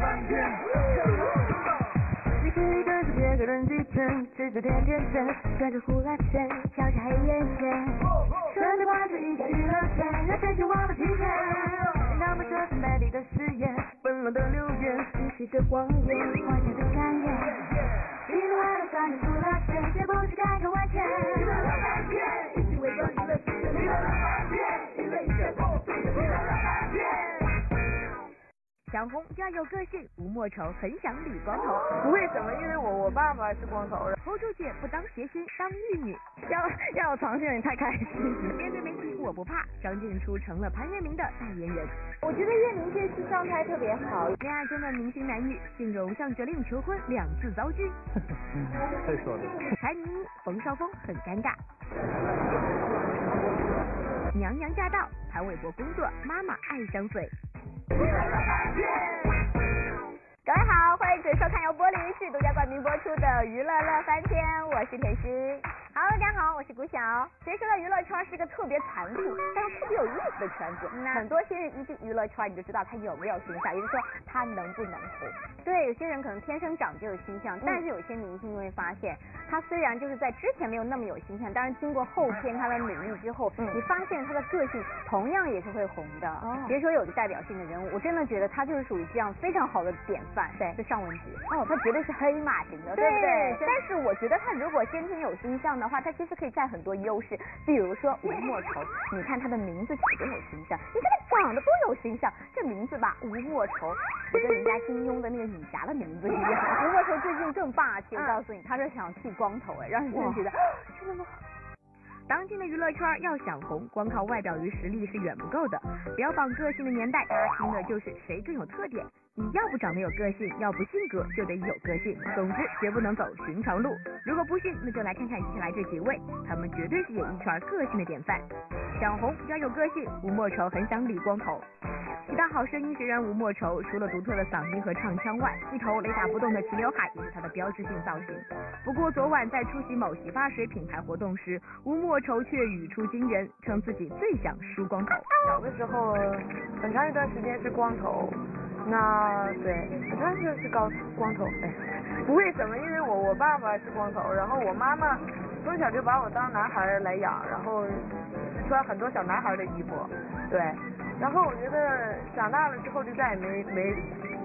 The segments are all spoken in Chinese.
翻天。你可以跟着别个人矩阵，只做点点阵，跟着呼啦圈，跳下黑眼圈，顺着花着一个娱乐圈，让全球忘了今天。那么这是美丽的誓言，温柔的流言，继续的谎言，幻想的感言。喜怒哀乐算你呼啦圈，绝不是开个玩笑。娱乐翻天，一起围观娱乐世界，娱乐翻天，想红就要有个性，吴莫愁很想理光头。为什么？因为我我爸爸是光头。hold 住姐不当谐星，当玉女。要要有长线，你太开心。面对媒体我不怕，张静初成了潘粤明的代言人。我觉得粤明这次状态特别好。恋爱中的明星男女，形容向哲令求婚两次遭拒。太说的。柴妮妮、冯绍峰很尴尬。娘娘驾到，潘玮柏工作，妈妈爱相随。各欢迎收看由柏林卫视独家冠名播出的《娱乐乐翻天》，我是甜心。Hello，大家好，我是古晓。其实呢，娱乐圈是个特别残酷，但是特别有意思的圈子。很多新人一进娱乐圈，你就知道他有没有形象，也就是说他能不能红。对，有些人可能天生长就有形象，但是有些明星你会发现，他虽然就是在之前没有那么有形象，但是经过后天他的努力之后，你发现他的个性同样也是会红的。哦，比如说有个代表性的人物，我真的觉得他就是属于这样非常好的典范。对，是尚雯婕。哦，他绝对是黑马型的，对不对？但是我觉得他如果先天有星象的话，他其实可以占很多优势。比如说吴莫愁，你看他的名字起的有形象，你看他长得多有形象，这名字吧，吴莫愁，就跟人家金庸的那个女侠的名字一样。吴莫愁最近更霸气，我告诉你，他是想剃光头，哎，让人真觉得 真的吗？当今的娱乐圈要想红，光靠外表与实力是远不够的。标榜个性的年代，拼的就是谁更有特点。你要不长得有个性，要不性格就得有个性。总之，绝不能走寻常路。如果不信，那就来看看接下来这几位，他们绝对是演艺圈个性的典范。想红要有个性，吴莫愁很想理光头。其他好声音学员吴莫愁，除了独特的嗓音和唱腔外，一头雷打不动的齐刘海也是她的标志性造型。不过昨晚在出席某洗发水品牌活动时，吴莫愁却语出惊人，称自己最想梳光头。小的时候很长一段时间是光头，那对，很长时间是高光头。哎，不为什么？因为我我爸爸是光头，然后我妈妈从小就把我当男孩来养，然后穿很多小男孩的衣服，对。然后我觉得长大了之后就再也没没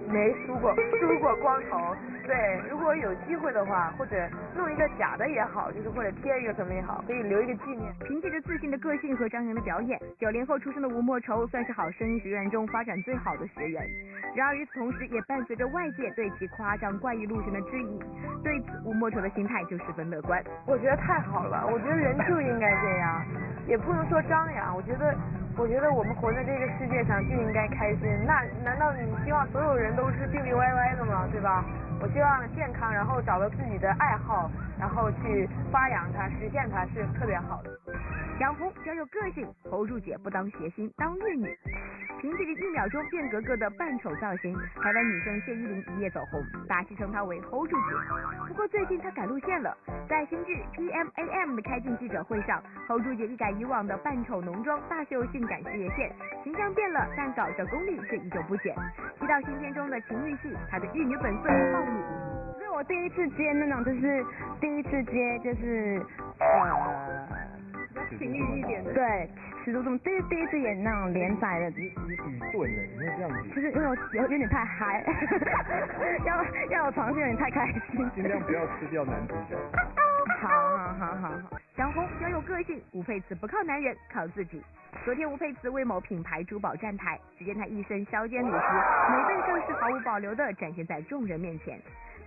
没梳过梳过光头。对，如果有机会的话，或者弄一个假的也好，就是或者贴一个什么也好，可以留一个纪念。凭借着自信的个性和张扬的表演，九零后出生的吴莫愁算是好声音学院中发展最好的学员。然而与此同时，也伴随着外界对其夸张怪异路线的质疑。对此，吴莫愁的心态就十分乐观。我觉得太好了，我觉得人就应该这样，也不能说张扬。我觉得，我觉得我们活在这个世界上就应该开心。那难道你希望所有人都是病病歪歪的吗？对吧？我希望健康，然后找到自己的爱好，然后去发扬它，实现它是特别好的。想红要有个性，hold 住姐不当谐星，当玉女。凭借着一秒钟变格格的扮丑造型，台湾女生谢依霖一夜走红，大戏称她为 hold 住姐。不过最近她改路线了，在新剧 P M A M 的开镜记者会上，hold 住姐一改以往的扮丑浓妆，大秀性感事业线，形象变了，但搞笑功力却依旧不减。提到新片中的情欲戏，她的玉女本色暴露无遗。是我第一次接那种，就是第一次接就是呃。情欲一点的，对，尺度这么，第第一次演那种连载的，你你很钝的，你会这样子，就是因为我有有点太嗨，要要有长线有点太开心，尽量不要吃掉男主角。好好好好好，想红要有个性，吴佩慈不靠男人，靠自己。昨天吴佩慈为某品牌珠宝站台，只见她一身削肩礼服，美背更是毫无保留的展现在众人面前。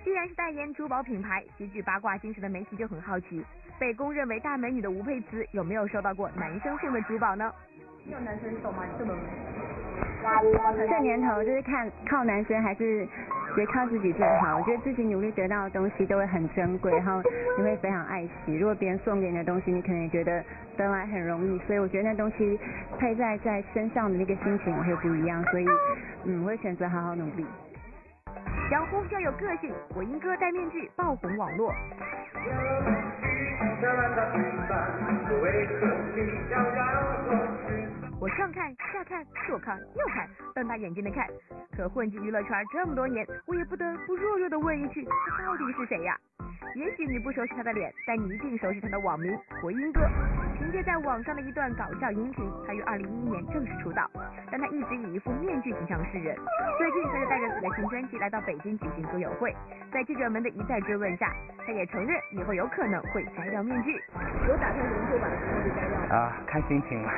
既然是代言珠宝品牌，极具八卦精神的媒体就很好奇，被公认为大美女的吴佩慈有没有收到过男生送的珠宝呢？有男生送吗？这么这年头就是看靠男生还是别靠自己最好。我觉得自己努力得到的东西都会很珍贵，然后你会非常爱惜。如果别人送给你的东西，你可能也觉得得来很容易，所以我觉得那东西佩戴在身上的那个心情会不一样。所以，嗯，我会选择好好努力。想红要有个性，我英哥戴面具爆红网络。我上看下看左看右看，瞪大眼睛的看。可混迹娱乐圈这么多年，我也不得不弱弱的问一句，他到底是谁呀？也许你不熟悉他的脸，但你一定熟悉他的网名回音哥。凭借在网上的一段搞笑音频，他于二零一一年正式出道，但他一直以一副面具形象示人。最近他就带着自己的新专辑来到北京举行歌友会，在记者们的一再追问下，他也承认以后有可能会摘掉面具。有打算什么时候把面具摘掉？啊，看心情吧。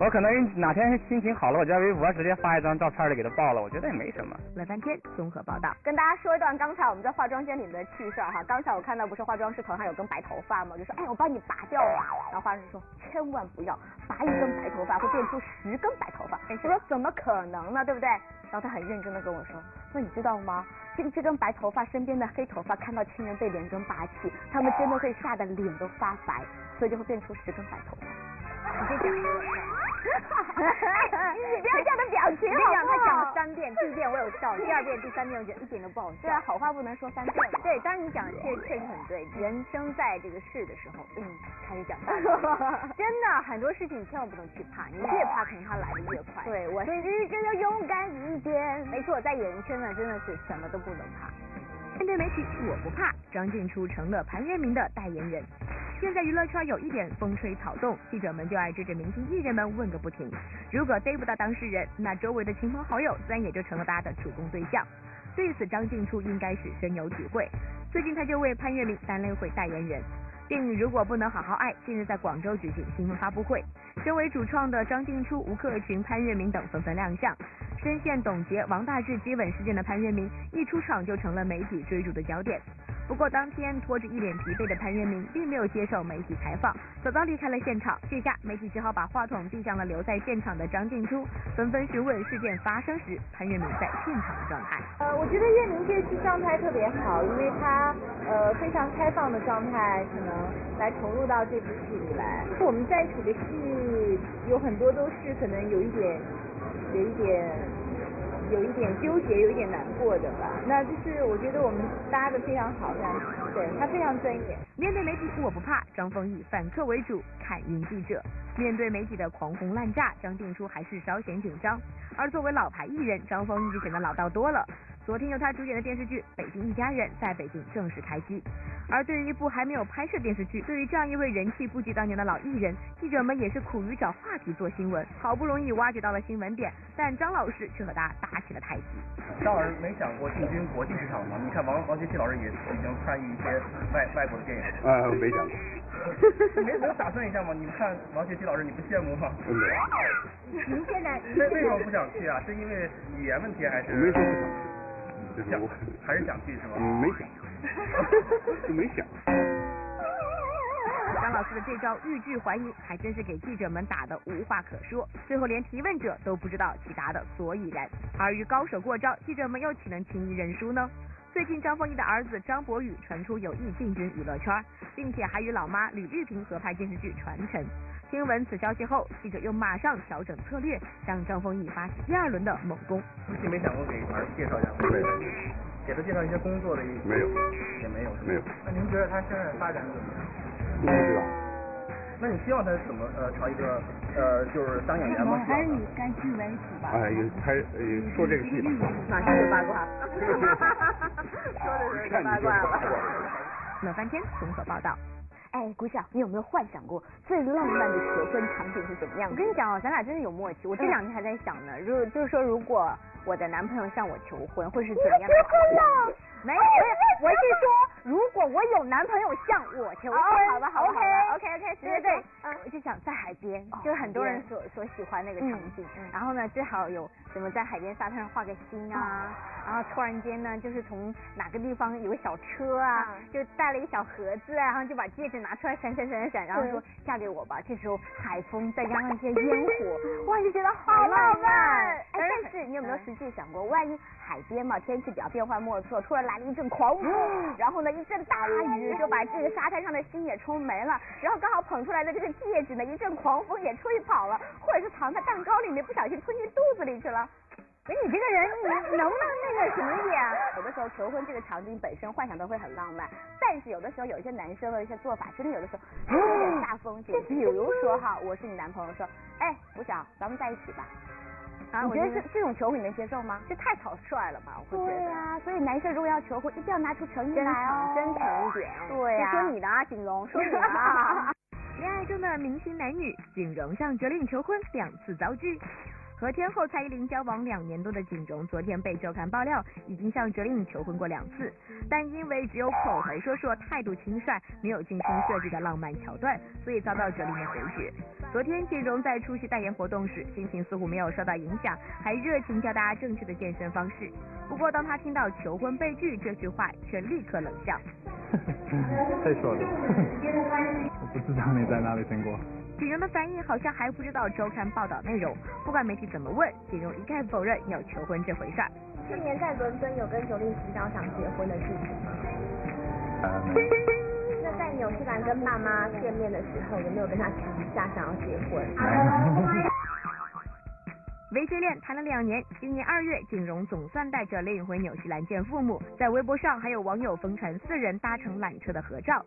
我可能哪天心情好了，我在微博直接发一张照片就给他爆了，我觉得也没什么。乐翻天综合报道。跟大家说一段刚才我们在化妆间里的趣事儿哈。刚才我看到不是化妆师头上有根白头发吗？我就说哎，我帮你拔掉吧。然后化妆师说千万不要，拔一根白头发会变出十根白头发。我说怎么可能呢？对不对？然后他很认真的跟我说，那你知道吗？这个这根白头发身边的黑头发看到亲人被连根拔起，他们真的会吓得脸都发白，所以就会变出十根白头发。你这讲你 不要这样的表情好不好？他讲了三遍，第一遍我有笑，第二遍、第三遍我觉得一点都不好笑。对啊，好话不能说三遍。对，当然你讲的确确实很对，人生在这个世的时候，嗯，开始讲大 真的很多事情你千万不能去怕，你越怕可能它来的越快。对，我所以日就要勇敢一点。没错，在演艺圈呢，真的是什么都不能怕。面对媒体，我不怕。张静初成了潘粤明的代言人。现在娱乐圈有一点风吹草动，记者们就爱追着明星艺人们问个不停。如果逮不到当事人，那周围的亲朋好友自然也就成了大家的主攻对象。对此，张静初应该是深有体会。最近他就为潘粤明担任会代言人。电影如果不能好好爱，近日在广州举行新闻发布会，身为主创的张静初、吴克群、潘粤明等纷纷亮相。深陷董洁、王大治接吻事件的潘粤明，一出场就成了媒体追逐的焦点。不过当天拖着一脸疲惫的潘粤明并没有接受媒体采访，早早离开了现场。这下媒体只好把话筒递向了留在现场的张静初，纷纷询问事件发生时潘粤明在现场的状态。呃，我觉得粤明这次状态特别好，因为他呃非常开放的状态，可能来投入到这部戏里来。我们在一起的戏有很多都是可能有一点有一点。有一点纠结，有一点难过的吧。那就是我觉得我们搭的非常好，的对他非常专业。面对媒体，我不怕。张丰毅反客为主，侃赢记者。面对媒体的狂轰滥炸，张静初还是稍显紧张。而作为老牌艺人，张丰毅就显得老道多了。昨天由他主演的电视剧《北京一家人》在北京正式开机。而对于一部还没有拍摄电视剧，对于这样一位人气不及当年的老艺人，记者们也是苦于找话题做新闻。好不容易挖掘到了新闻点，但张老师却和他打起了太极。张老师没想过进军国际市场吗？你看王王学圻老师也已经参与一些外外国的电影。啊，没想过。没没有打算一下吗？你看王学圻老师，你不羡慕吗？您现在为为什么不想去啊？是因为语言问题还是？没说不想去，想还是想去是吗？嗯，没想。就没想。张老师的这招欲拒还迎，还真是给记者们打的无话可说，最后连提问者都不知道其答的所以然。而与高手过招，记者们又岂能轻易认输呢？最近张丰毅的儿子张博宇传出有意进军娱乐圈，并且还与老妈吕丽萍合拍电视剧《传承》。听闻此消息后，记者又马上调整策略，向张丰毅发起第二轮的猛攻。夫妻没想过给儿子介绍一下？对。给他介绍一些工作的？没有。也没有。没有。那您觉得他现在发展怎么样？不知道。那你希望他怎么呃朝一个呃就是当演员吗？还是以感情为主吧。哎，拍呃说这个戏吧。马上就八卦。说的是八卦了。乐翻天综合报道。哎，谷晓，你有没有幻想过最浪漫的求婚场景是怎么样我跟你讲哦，咱俩真的有默契。我这两天还在想呢，如就是说，如果我的男朋友向我求婚，会是怎样的？没有，我是说，如果我有男朋友向我求婚，好吧，好吧，OK OK OK，对对对，我就想在海边，就是很多人所所喜欢那个场景，然后呢，最好有什么在海边沙滩上画个心啊，然后突然间呢，就是从哪个地方有个小车啊，就带了一个小盒子啊，然后就把戒指拿出来闪闪闪闪闪，然后说嫁给我吧。这时候海风再加上一些烟火，哇，就觉得好浪漫。哎，但是你有没有实际想过，万一海边嘛，天气比较变幻莫测，突然来了一阵狂风，然后呢一阵大雨就把这个沙滩上的心也冲没了，然后刚好捧出来的这个戒指呢，一阵狂风也吹跑了，或者是藏在蛋糕里面不小心吞进肚子里去了。哎你这个人，你能不能那个什么一点？有的时候求婚这个场景本身幻想都会很浪漫，但是有的时候有一些男生的一些做法，真的有的时候有点大风险。比如说哈，我是你男朋友，说，哎，吴晓，咱们在一起吧。啊，你觉得这这种求婚你能接受吗？这太草率了吧？我会觉得。对啊、所以男生如果要求婚，一定要拿出诚意真来哦，诚真诚一点。对呀、就说你的啊，景荣，说你的啊。恋爱中的明星男女，景荣向哲令求婚两次遭拒。和天后蔡依林交往两年多的景荣，昨天被周刊爆料已经向哲令求婚过两次，但因为只有口头说说，态度轻率，没有精心设计的浪漫桥段，所以遭到哲令的回绝。昨天景荣在出席代言活动时，心情似乎没有受到影响，还热情教大家正确的健身方式。不过当他听到求婚被拒这句话，却立刻冷笑。太说了，我不知道你在哪里听过。景荣的反应好像还不知道周刊报道内容，不管媒体怎么问，景荣一概否认有求婚这回事儿。去年在伦敦有跟九令提到想结婚的事情吗？那在纽西兰跟爸妈见面的时候，有没有跟他提一下想要结婚？微接恋谈了两年，今年二月，景荣总算带着令回纽西兰见父母，在微博上还有网友疯传四人搭乘缆车的合照。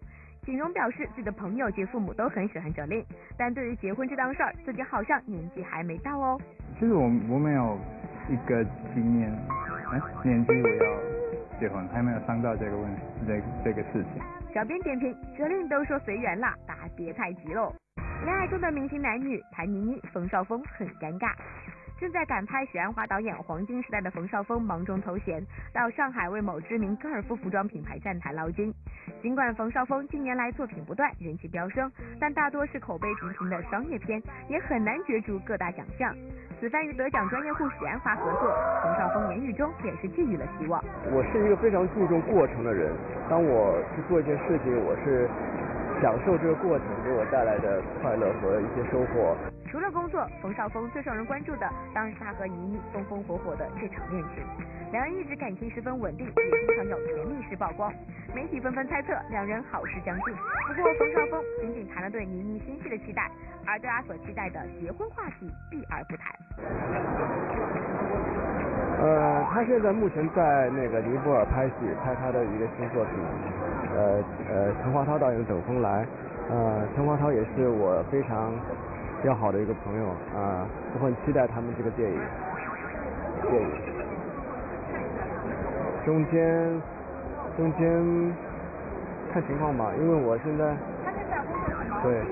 景荣表示自己的朋友及父母都很喜欢哲令，但对于结婚这档事儿，自己好像年纪还没到哦。其实我我没有一个经验，哎，年纪我要结婚，还没有伤到这个问题，这这个事情。小编点评：哲令都说随缘啦，大家别太急喽。恋爱中的明星男女，谭妮妮、冯绍峰很尴尬。正在赶拍许鞍华导演《黄金时代》的冯绍峰忙中偷闲，到上海为某知名高尔夫服装品牌站台捞金。尽管冯绍峰近年来作品不断，人气飙升，但大多是口碑平平的商业片，也很难角逐各大奖项。此番与得奖专业户许鞍华合作，冯绍峰言语中也是寄予了希望。我是一个非常注重过程的人，当我去做一件事情，我是享受这个过程给我带来的快乐和一些收获。除了工作，冯绍峰最受人关注的当然是他和倪妮风风火火的这场恋情。两人一直感情十分稳定，也经常有甜蜜式曝光。媒体纷纷猜测两人好事将近。不过冯绍峰仅仅谈了对倪妮新戏的期待，而对他所期待的结婚话题避而不谈。呃，他现在目前在那个尼泊尔拍戏，拍他的一个新作品，呃呃，陈华涛导演的《等风来》，呃，陈华涛也是我非常要好的一个朋友啊、我很期待他们这个电影。电影中间中间看情况吧，因为我现在对。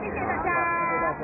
谢谢大家。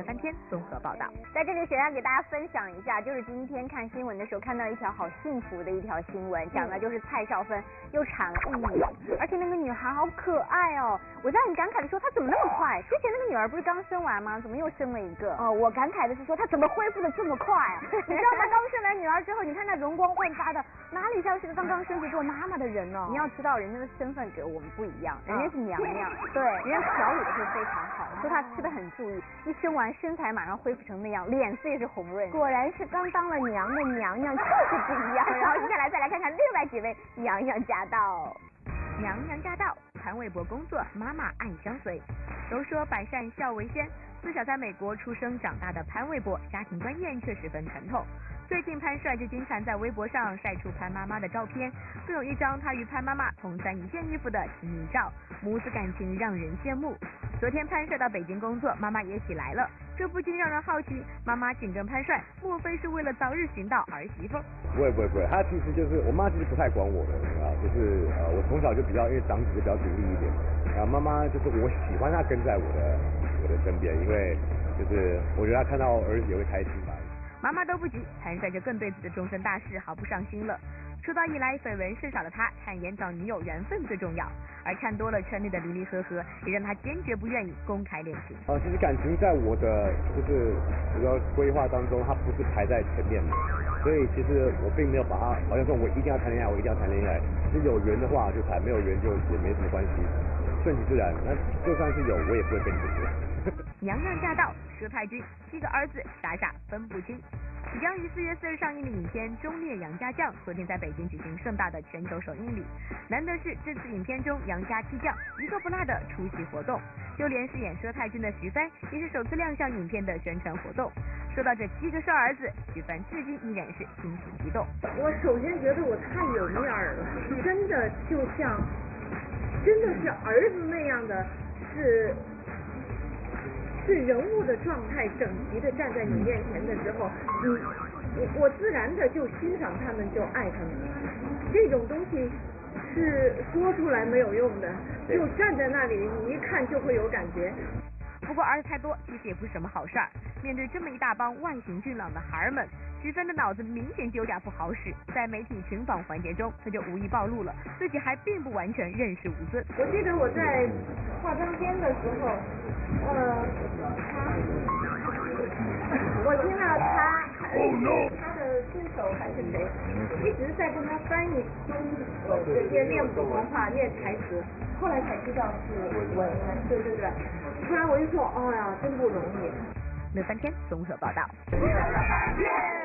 没有翻天综合报道。在这里，雪要给大家分享一下，就是今天看新闻的时候看到一条好幸福的一条新闻，讲的就是蔡少芬又产了一女，而且那个女孩好可爱哦。我在很感慨的说，她怎么那么快？之前那个女儿不是刚生完吗？怎么又生了一个？哦，我感慨的是说她怎么恢复的这么快啊？你知道她刚生完女儿之后，你看那容光焕发的，哪里像是个刚刚升级做妈妈的人呢？你要知道，人家的身份跟我们不一样，人家是娘娘，对人家调理的会非常好，说她吃的很注意，一生完身材马上恢复成那样，脸色也是红润。果然是刚当了娘的娘娘就是不一样。然后接下来再来看看另外几位娘娘驾到。娘娘驾到，潘玮柏工作，妈妈爱相随。都说百善孝为先，自小在美国出生长大的潘玮柏，家庭观念却十分传统。最近潘帅就经常在微博上晒出潘妈妈的照片，更有一张他与潘妈妈同穿一件衣服的亲密照，母子感情让人羡慕。昨天潘帅到北京工作，妈妈也一起来了，这不禁让人好奇，妈妈紧跟潘帅，莫非是为了早日寻到儿媳妇？不会不会不会，他其实就是我妈其实不太管我的啊，就是呃我从小就比较因为长子就比较独立一点，啊妈妈就是我喜欢她跟在我的我的身边，因为就是我觉得她看到儿子也会开心吧。妈妈都不急，潘帅就更对自己的终身大事毫不上心了。出道以来绯闻甚少的他，坦言找女友缘分最重要，而看多了圈内的离离合合，也让他坚决不愿意公开恋情。啊，其实感情在我的就是主要规划当中，它不是排在前面的，所以其实我并没有把它好像说我一定要谈恋爱，我一定要谈恋爱。其实有缘的话就谈，没有缘就也没什么关系，顺其自然。那就算是有，我也不会跟你说。娘娘驾到，佘太君七个儿子，傻傻分不清。即将于四月四日上映的影片《忠烈杨家将》昨天在北京举行盛大的全球首映礼。难得是这次影片中杨家七将一个不落的出席活动，就连饰演佘太君的徐帆也是首次亮相影片的宣传活动。说到这七个帅儿子，徐帆至今依然是心情激动。我首先觉得我太有面儿了，真的就像，真的是儿子那样的，是是人物的状态，整齐的站在你面前的时候，你我我自然的就欣赏他们，就爱他们。这种东西是说出来没有用的，就站在那里，你一看就会有感觉。不过儿子太多，其实也不是什么好事儿。面对这么一大帮外形俊朗的孩儿们，徐帆的脑子明显就有点不好使。在媒体群访环节中，他就无意暴露了自己还并不完全认识吴尊。我记得我在化妆间的时候，呃，他，我听到他，他的对手还是谁，一直在跟他翻译中直接念普通话、念台词，后来才知道是文，对对对。突然我就说，哎呀，真不容易。那三天综合报道。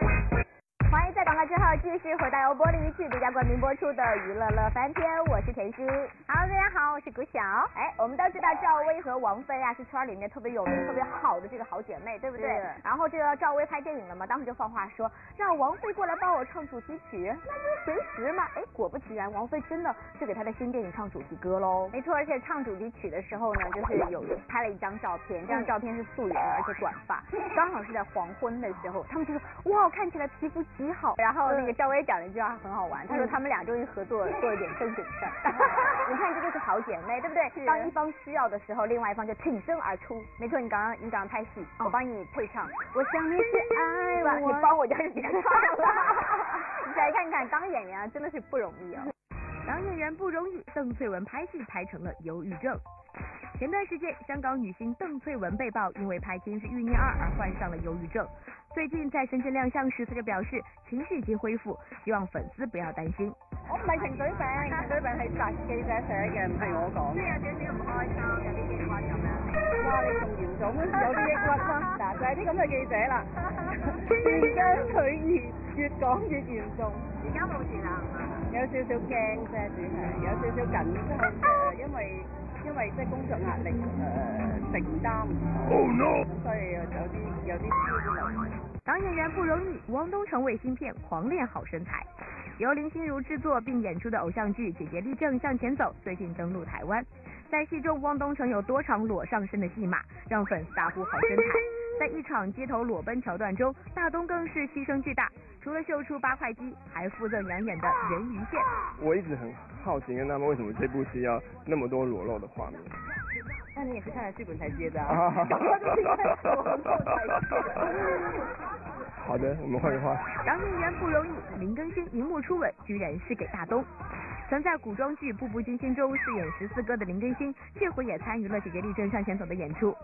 之后继续回到由玻璃一器独家冠名播出的《娱乐乐翻天》，我是甜心。Hello，大家好，我是古晓。哎，我们都知道赵薇和王菲啊是圈里面特别有名、特别好的这个好姐妹，对不对？然后这个赵薇拍电影了嘛，当时就放话说让王菲过来帮我唱主题曲，那不是随时嘛。哎，果不其然，王菲真的就给她的新电影唱主题歌喽。没错，而且唱主题曲的时候呢，就是有拍了一张照片，这张照片是素颜，而且短发，刚好是在黄昏的时候，他们就说哇，看起来皮肤极好。然后那个赵薇讲了一句话很好玩，她说他们俩终于合作做了点正经事儿。你看这就是好姐妹，对不对？当一方需要的时候，另外一方就挺身而出。没错，你刚刚你刚刚拍戏，我帮你配唱。我想你是 爱我，你帮我就是别唱了。你再看看当演员啊，真的是不容易哦。当演员不容易，邓萃雯拍戏拍成了忧郁症。前段时间，香港女星邓萃雯被曝因为拍《今日预言二》而患上了忧郁症。最近在深圳亮相时，他就表示情绪已经恢复，希望粉絲不要擔心。我唔係情緒病，情緒病係雜記者寫嘅，唔係我講。即係有少少唔開心，有啲抑鬱咁樣。哇！你仲嚴重，有啲抑鬱啦。嗱，就係啲咁嘅記者啦，越將佢越越講越嚴重。而家冇事啦，有少少驚啫，主要係有少少緊張嘅，因為。因為即係工作壓力誒、呃、承擔唔到，oh, no. 所以有啲有啲焦慮。當演员不容易，汪东城为新片《狂练好身材》，由林心如制作并演出的偶像剧《姐姐立正向前走》最近登陆台湾。在戏中，汪东城有多场裸上身的戏码，让粉丝大呼好身材。在一场街头裸奔桥段中，大东更是牺牲巨大，除了秀出八块肌，还附赠养眼的人鱼线。我一直很好奇，跟他们为什么这部戏要那么多裸露的画面？那你也是看了剧本才接的啊？就是因為我很後才好的，我们换个话。当演员不容易，林更新荧幕初吻居然是给大東。曾在古装剧《步步惊心》中饰演十四哥的林更新，这回也参与了《姐姐立正向前走》的演出。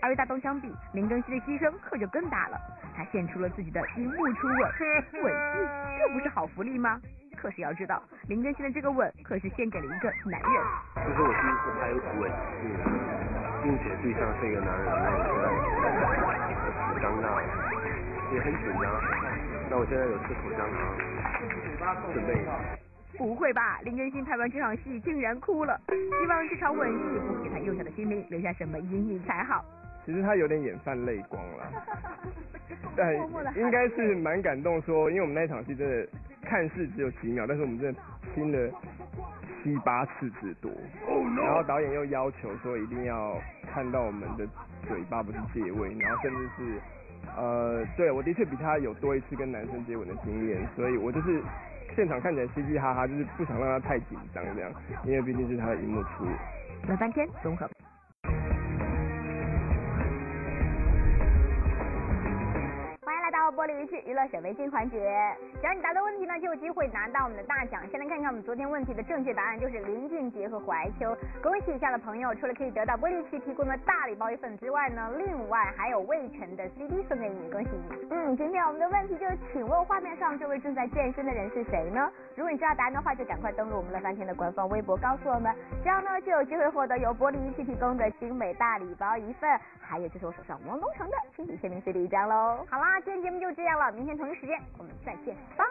而与大东相比，林更新的牺牲可就更大了。他献出了自己的荧幕初吻，吻戏，这不是好福利吗？可是要知道，林更新的这个吻可是献给了一个男人。这是我第一次拍吻戏，并且对象是一个男人，很尴尬，也很紧张。那我现在有吃口香糖，準備。不会吧，林更新拍完这场戏竟然哭了，希望这场吻戏不给他幼小的心灵留下什么阴影才好。其实他有点眼泛泪光了，但应该是蛮感动。说因为我们那场戏真的看似只有几秒，但是我们真的聽了七八次之多，然后导演又要求说一定要看到我们的嘴巴不是借位，然后甚至是，呃，对我的确比他有多一次跟男生接吻的经验，所以我就是。现场看起来嘻嘻哈哈，就是不想让他太紧张这样，因为毕竟是他的荧幕初。那三天综合。到玻璃娛樂娛樂顯微鏡環節，只要你答对问题呢，就有机会拿到我们的大奖。先来看看我们昨天问题的正确答案，就是林俊杰和怀秋。恭喜以下的朋友，除了可以得到玻璃器提供的大礼包一份之外呢，另外还有魏晨的 CD 送给你，恭喜你。嗯，今天我们的问题就是，请问画面上这位正在健身的人是谁呢？如果你知道答案的话，就赶快登录我们乐翻天的官方微博告诉我们，这样呢就有机会获得由玻璃儀器提供的精美大礼包一份，还有就是我手上汪东城的亲笔签名 CD 一张喽。好啦，今天节目就。这样了，明天同一时间我们再见，拜喽。